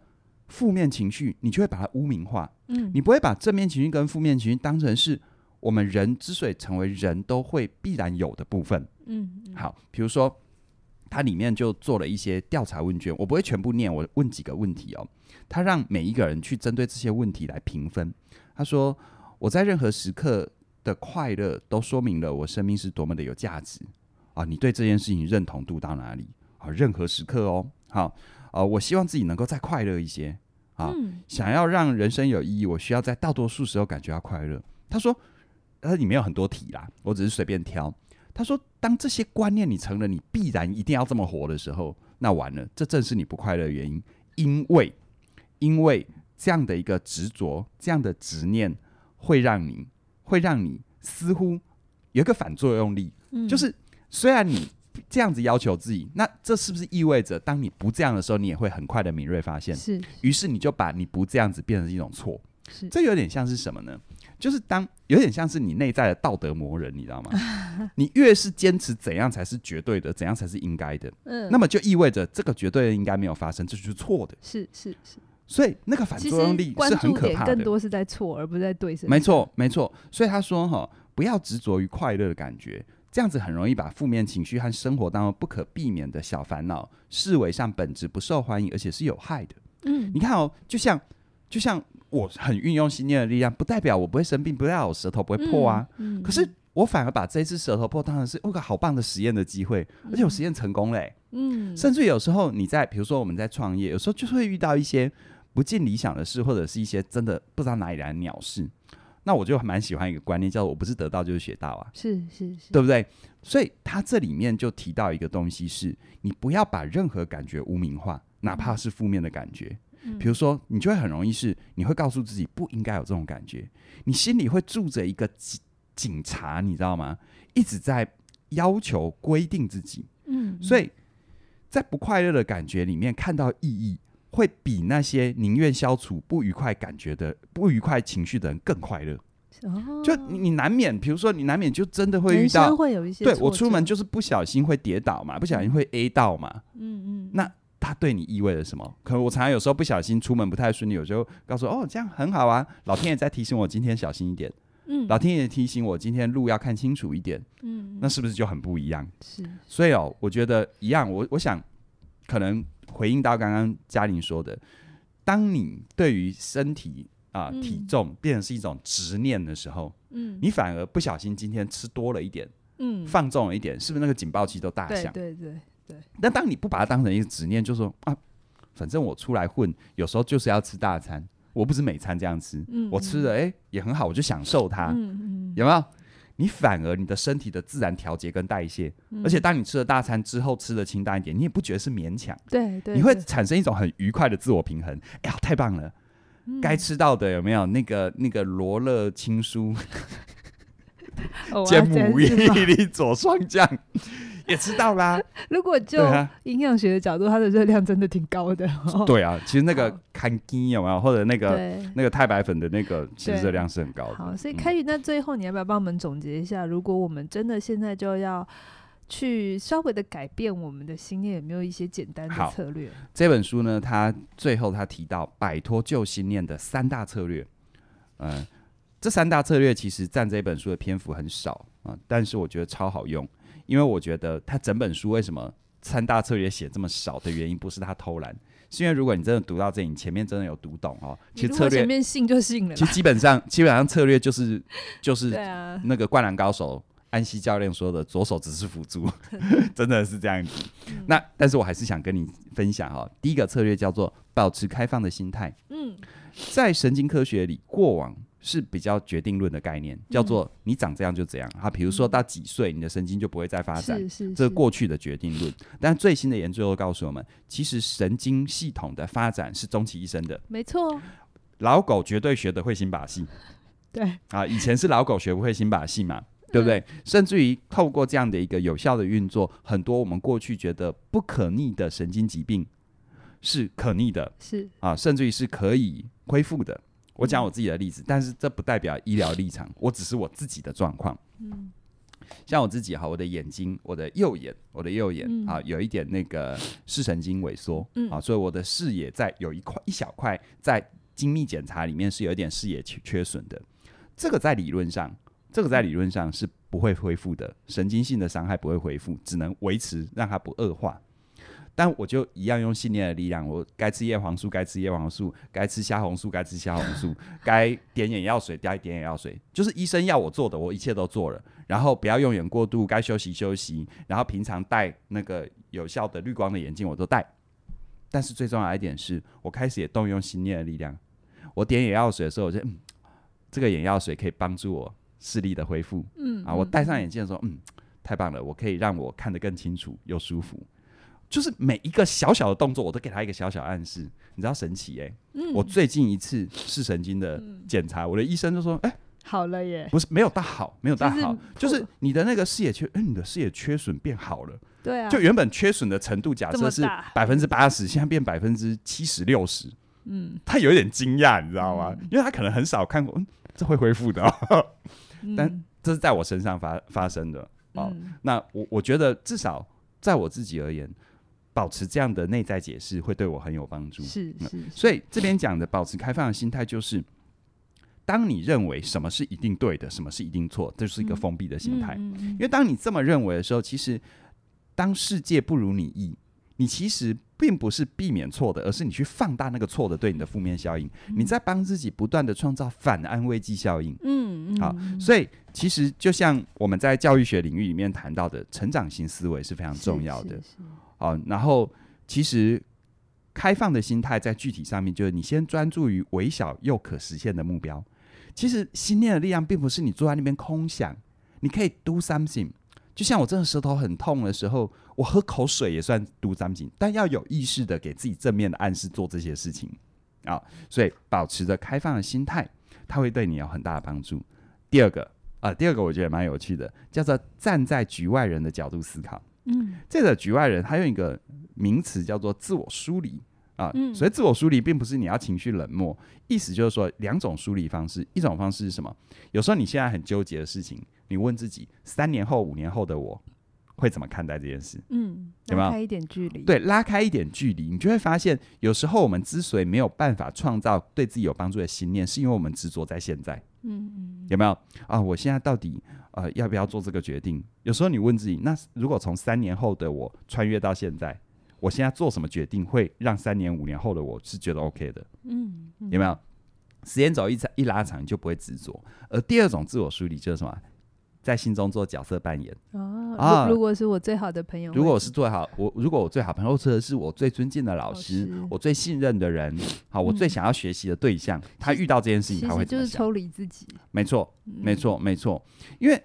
负面情绪你就会把它污名化。嗯，你不会把正面情绪跟负面情绪当成是我们人之所以成为人都会必然有的部分。嗯，好，比如说。它里面就做了一些调查问卷，我不会全部念，我问几个问题哦。他让每一个人去针对这些问题来评分。他说：“我在任何时刻的快乐，都说明了我生命是多么的有价值啊！你对这件事情认同度到哪里啊？任何时刻哦，好啊，我希望自己能够再快乐一些啊。嗯、想要让人生有意义，我需要在大多数时候感觉到快乐。”他说：“它里面有很多题啦，我只是随便挑。”他说：“当这些观念你成了，你必然一定要这么活的时候，那完了，这正是你不快乐的原因。因为因为这样的一个执着，这样的执念，会让你，会让你似乎有一个反作用力，嗯、就是虽然你这样子要求自己，那这是不是意味着，当你不这样的时候，你也会很快的敏锐发现？是，于是你就把你不这样子变成一种错。是，这有点像是什么呢？就是当有点像是你内在的道德魔人，你知道吗？你越是坚持怎样才是绝对的，怎样才是应该的，嗯，那么就意味着这个绝对的应该没有发生，这就是错的。是是是，所以那个反作用力是很可怕的。更多是在错，而不是在对。没错没错，所以他说哈，不要执着于快乐的感觉，这样子很容易把负面情绪和生活当中不可避免的小烦恼视为上本质不受欢迎，而且是有害的。嗯，你看哦，就像就像。我很运用信念的力量，不代表我不会生病，不代表我舌头不会破啊。嗯嗯、可是我反而把这一次舌头破当然是一个好棒的实验的机会，而且我实验成功嘞、欸。嗯，甚至有时候你在，比如说我们在创业，有时候就会遇到一些不尽理想的事，或者是一些真的不知道哪里来的鸟事。那我就蛮喜欢一个观念，叫做“我不是得到就是学到”啊。是是是，对不对？所以他这里面就提到一个东西是，是你不要把任何感觉污名化，哪怕是负面的感觉。比如说，你就会很容易是，你会告诉自己不应该有这种感觉，你心里会住着一个警警察，你知道吗？一直在要求规定自己，嗯，所以在不快乐的感觉里面看到意义，会比那些宁愿消除不愉快感觉的不愉快情绪的人更快乐。哦，就你你难免，比如说你难免就真的会遇到，会有一些，对，我出门就是不小心会跌倒嘛，不小心会 A 到嘛，嗯嗯，那。它对你意味着什么？可能我常常有时候不小心出门不太顺利，我就告诉哦，这样很好啊。老天爷在提醒我今天小心一点，嗯，老天爷提醒我今天路要看清楚一点，嗯，那是不是就很不一样？是，所以哦，我觉得一样。我我想可能回应到刚刚嘉玲说的，当你对于身体啊、呃、体重变成是一种执念的时候，嗯，你反而不小心今天吃多了一点，嗯，放纵了一点，是不是那个警报器都大响？对对对。对，但当你不把它当成一个执念，就说啊，反正我出来混，有时候就是要吃大餐，我不是每餐这样吃，我吃的哎也很好，我就享受它，嗯嗯有没有？你反而你的身体的自然调节跟代谢，嗯、而且当你吃了大餐之后吃的清淡一点，你也不觉得是勉强，对对，你会产生一种很愉快的自我平衡。哎呀，太棒了，嗯、该吃到的有没有？那个那个罗勒青蔬煎牡蛎里佐霜酱。也知道啦。如果就营养学的角度，它的热量真的挺高的。对啊，其实那个看筋有没有，或者那个那个太白粉的那个，其实热量是很高的。好，所以开宇，那最后你要不要帮我们总结一下？如果我们真的现在就要去稍微的改变我们的心念，有没有一些简单的策略？这本书呢，它最后它提到摆脱旧心念的三大策略。嗯，这三大策略其实占这本书的篇幅很少啊，但是我觉得超好用。因为我觉得他整本书为什么三大策略写这么少的原因，不是他偷懒，是因为如果你真的读到这里，你前面真的有读懂哦，其实策略前面信就信了。其实基本上基本上策略就是就是那个灌篮高手安西教练说的，左手只是辅助，真的是这样子。那但是我还是想跟你分享哈，第一个策略叫做保持开放的心态。嗯，在神经科学里，过往。是比较决定论的概念，叫做你长这样就这样。哈、嗯，比如说到几岁，你的神经就不会再发展，是是是，这是过去的决定论。但最新的研究又告诉我们，其实神经系统的发展是终其一生的。没错，老狗绝对学得会新把戏。对啊，以前是老狗学不会新把戏嘛，对不对？嗯、甚至于透过这样的一个有效的运作，很多我们过去觉得不可逆的神经疾病是可逆的，是啊，甚至于是可以恢复的。我讲我自己的例子，但是这不代表医疗立场，我只是我自己的状况。嗯，像我自己哈，我的眼睛，我的右眼，我的右眼、嗯、啊，有一点那个视神经萎缩，嗯啊，所以我的视野在有一块一小块在精密检查里面是有一点视野缺缺损的。这个在理论上，这个在理论上是不会恢复的，神经性的伤害不会恢复，只能维持让它不恶化。但我就一样用信念的力量，我该吃叶黄素，该吃叶黄素，该吃虾红素，该吃虾红素，该点眼药水，该点眼药水，就是医生要我做的，我一切都做了。然后不要用眼过度，该休息休息。然后平常戴那个有效的绿光的眼镜，我都戴。但是最重要的一点是，我开始也动用信念的力量。我点眼药水的时候，我觉得嗯，这个眼药水可以帮助我视力的恢复。嗯啊，我戴上眼镜的时候，嗯，太棒了，我可以让我看得更清楚又舒服。就是每一个小小的动作，我都给他一个小小暗示，你知道神奇哎、欸嗯！我最近一次视神经的检查、嗯，我的医生就说：“哎、欸，好了耶，不是没有大好，没有大好，就是你的那个视野缺，哎、欸，你的视野缺损变好了。对啊，就原本缺损的程度，假设是百分之八十，现在变百分之七十六十。嗯，他有一点惊讶，你知道吗、嗯？因为他可能很少看过，嗯，这会恢复的、但这是在我身上发发生的哦。嗯、那我我觉得至少在我自己而言。保持这样的内在解释会对我很有帮助。是是，是，所以这边讲的保持开放的心态，就是当你认为什么是一定对的，什么是一定错，这就是一个封闭的心态。嗯嗯嗯。因为当你这么认为的时候，其实当世界不如你意，你其实并不是避免错的，而是你去放大那个错的对你的负面效应。嗯。你在帮自己不断的创造反安慰剂效应。嗯嗯。好，所以其实就像我们在教育学领域里面谈到的，成长型思维是非常重要的。是是是哦，然后其实开放的心态在具体上面，就是你先专注于微小又可实现的目标。其实心念的力量并不是你坐在那边空想，你可以 do something。就像我真的舌头很痛的时候，我喝口水也算 do something，但要有意识的给自己正面的暗示做这些事情啊。所以保持着开放的心态，它会对你有很大的帮助。第二个啊，第二个我觉得蛮有趣的，叫做站在局外人的角度思考。嗯，这个局外人他用一个名词叫做自我疏离啊，嗯，所以自我疏离并不是你要情绪冷漠，意思就是说两种疏离方式，一种方式是什么？有时候你现在很纠结的事情，你问自己，三年后、五年后的我会怎么看待这件事？嗯，有没有？拉开一点距离？对，拉开一点距离，你就会发现，有时候我们之所以没有办法创造对自己有帮助的信念，是因为我们执着在现在。嗯嗯，有没有啊？我现在到底呃要不要做这个决定？有时候你问自己，那如果从三年后的我穿越到现在，我现在做什么决定会让三年五年后的我是觉得 OK 的？嗯，嗯有没有？时间轴一长一拉长，就不会执着。而第二种自我梳理就是什么？在心中做角色扮演哦，啊，如果是我最好的朋友，如果我是最好我，如果我最好朋友或者是我最尊敬的老师，老师我最信任的人，好，我最想要学习的对象，嗯，他遇到这件事情，他会？就是抽离自己。没错，没错，没错。因为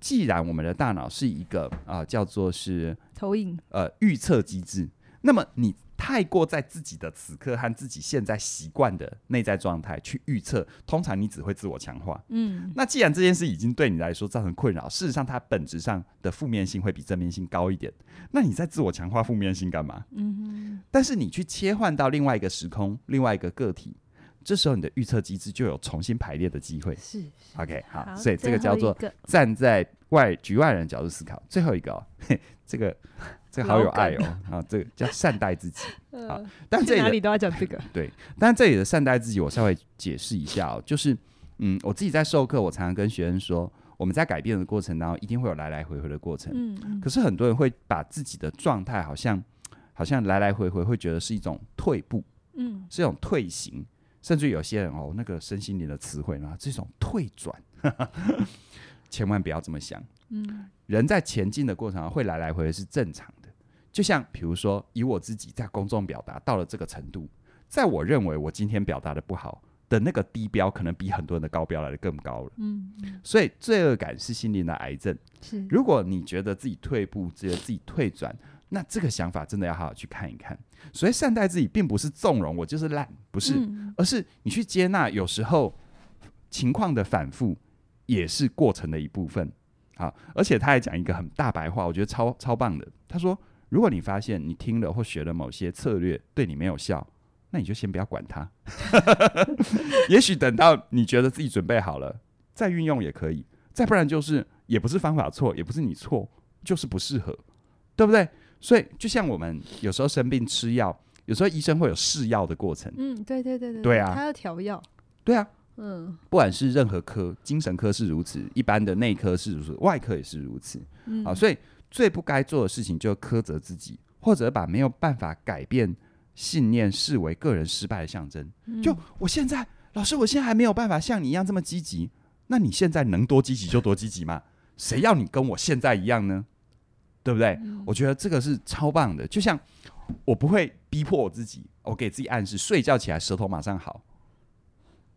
既然我们的大脑是一个啊，呃，叫做是投影呃预测机制，那么你。太过在自己的此刻和自己现在习惯的内在状态去预测，通常你只会自我强化。嗯，那既然这件事已经对你来说造成困扰，事实上它本质上的负面性会比正面性高一点。那你在自我强化负面性干嘛？嗯哼。但是你去切换到另外一个时空，另外一个个体，这时候你的预测机制就有重新排列的机会。是，是。OK，好，好，所以这个叫做站在外局外人的角度思考。最后一个哦，嘿，这个。这个好有爱哦，啊，这个叫善待自己。好，但这里哪里都要讲这个。对，但这里的善待自己，我稍微解释一下哦，就是，嗯，我自己在授课，我常常跟学生说，我们在改变的过程当中，一定会有来来回回的过程。嗯嗯。可是很多人会把自己的状态，好像好像来来回回，会觉得是一种退步，嗯，是一种退行，甚至有些人哦，那个身心灵的词汇呢，这种退转，千万不要这么想。嗯，人在前进的过程会来来回回是正常的。就像比如说，以我自己在公众表达到了这个程度，在我认为我今天表达的不好的那个低标，可能比很多人的高标来的更高了。嗯，所以罪恶感是心灵的癌症。是，如果你觉得自己退步，觉得自己退转，那这个想法真的要好好去看一看。所以善待自己，并不是纵容我就是懒，不是，嗯，而是你去接纳，有时候情况的反复也是过程的一部分。好，而且他还讲一个很大白话，我觉得超超棒的。他说。如果你发现你听了或学了某些策略对你没有效，那你就先不要管它。也许等到你觉得自己准备好了，再运用也可以。再不然就是也不是方法错，也不是你错，就是不适合，对不对？所以就像我们有时候生病吃药，有时候医生会有试药的过程。嗯，对对对对，对啊，他要调药。对啊，嗯，不管是任何科，精神科是如此，一般的内科是如此，外科也是如此。嗯，啊，所以。最不该做的事情就是苛责自己，或者把没有办法改变信念视为个人失败的象征。嗯。就我现在，老师，我现在还没有办法像你一样这么积极。那你现在能多积极就多积极嘛？谁要你跟我现在一样呢？对不对？嗯。我觉得这个是超棒的。就像我不会逼迫我自己，我给自己暗示，睡觉起来舌头马上好，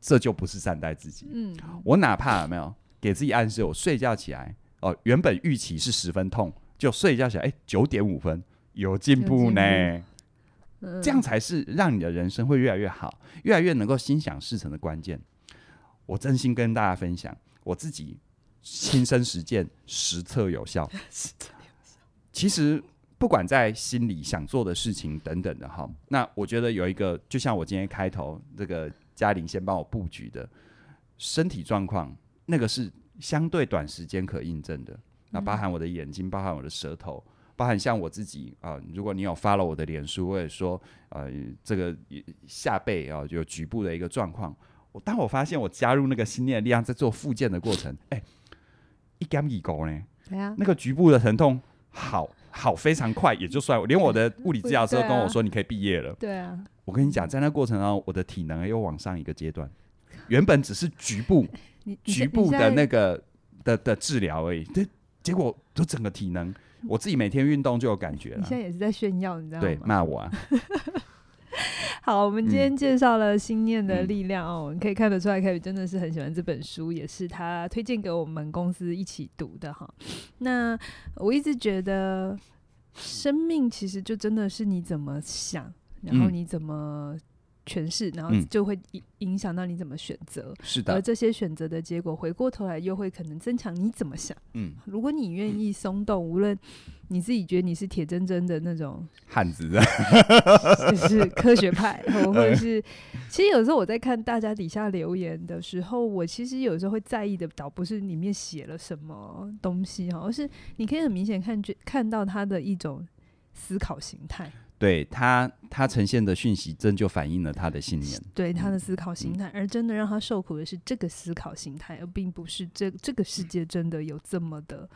这就不是善待自己。嗯。我哪怕有没有给自己暗示，我睡觉起来哦，原本预期是十分痛。就睡觉起来，哎，九点五分有进步呢。这样才是让你的人生会越来越好，越来越能够心想事成的关键。我真心跟大家分享，我自己亲身实践，实测有效。其实不管在心里想做的事情等等的哈，那我觉得有一个，就像我今天开头这个嘉玲先帮我布局的，身体状况，那个是相对短时间可印证的。那包含我的眼睛，包含我的舌头。包含像我自己啊、呃，如果你有 follow 我的脸书，或者说呃这个下背啊、呃、有局部的一个状况，我当我发现我加入那个心念的力量在做复健的过程，哎、欸，一干一勾呢，对啊，那个局部的疼痛好好非常快，也就算连我的物理治疗师都跟我说你可以毕业了，对啊，我跟你讲，在那过程中我的体能又往上一个阶段，原本只是局部 局部的那个的的治疗而已，对，结果就整个体能。我自己每天运动就有感觉了。你现在也是在炫耀，你知道吗？对，骂我啊。好，我们今天介绍了心念的力量哦，你、嗯、可以看得出来，Kerry 真的是很喜欢这本书，也是他推荐给我们公司一起读的哈。那我一直觉得，生命其实就真的是你怎么想，然后你怎么。诠释，然后就会影影响到你怎么选择，是的。而这些选择的结果，回过头来又会可能增强你怎么想。嗯，如果你愿意松动，无论你自己觉得你是铁铮铮的那种汉子，就是科学派，或者 是，其实有时候我在看大家底下留言的时候，我其实有时候会在意的，倒不是里面写了什么东西哈，而是你可以很明显看看到他的一种思考形态。对他，他呈现的讯息真就反映了他的信念，对他的思考心态，嗯、而真的让他受苦的是这个思考心态，而并不是这这个世界真的有这么的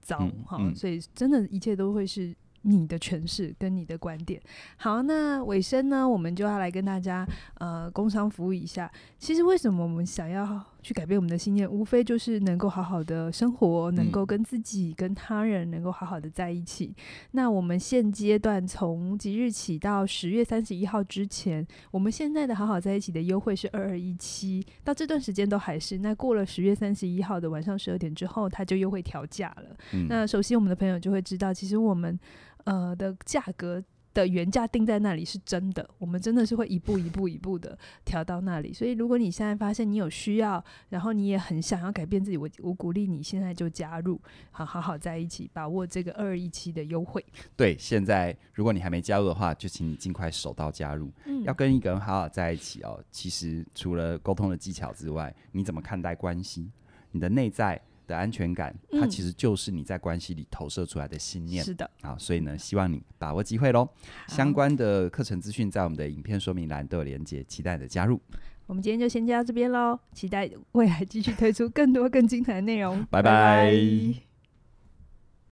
糟哈、嗯嗯，所以真的一切都会是。你的诠释跟你的观点，好，那尾声呢，我们就要来跟大家呃工商服务一下。其实为什么我们想要去改变我们的信念，无非就是能够好好的生活，能够跟自己、跟他人能够好好的在一起。嗯、那我们现阶段从即日起到十月三十一号之前，我们现在的好好在一起的优惠是二二一七，到这段时间都还是。那过了十月三十一号的晚上十二点之后，它就又会调价了、嗯。那熟悉我们的朋友就会知道，其实我们。呃的价格的原价定在那里是真的，我们真的是会一步一步一步的调到那里。所以如果你现在发现你有需要，然后你也很想要改变自己，我我鼓励你现在就加入，好好好在一起，把握这个二二一七的优惠。对，现在如果你还没加入的话，就请你尽快手到加入。嗯，要跟一个人好好在一起哦，其实除了沟通的技巧之外，你怎么看待关系？你的内在。的安全感，它其实就是你在关系里投射出来的信念。是的，好，所以呢，希望你把握机会喽。相关的课程资讯在我们的影片说明栏都有连接，期待你的加入。我们今天就先加到这边喽，期待未来继续推出更多更精彩的内容。拜拜。拜拜。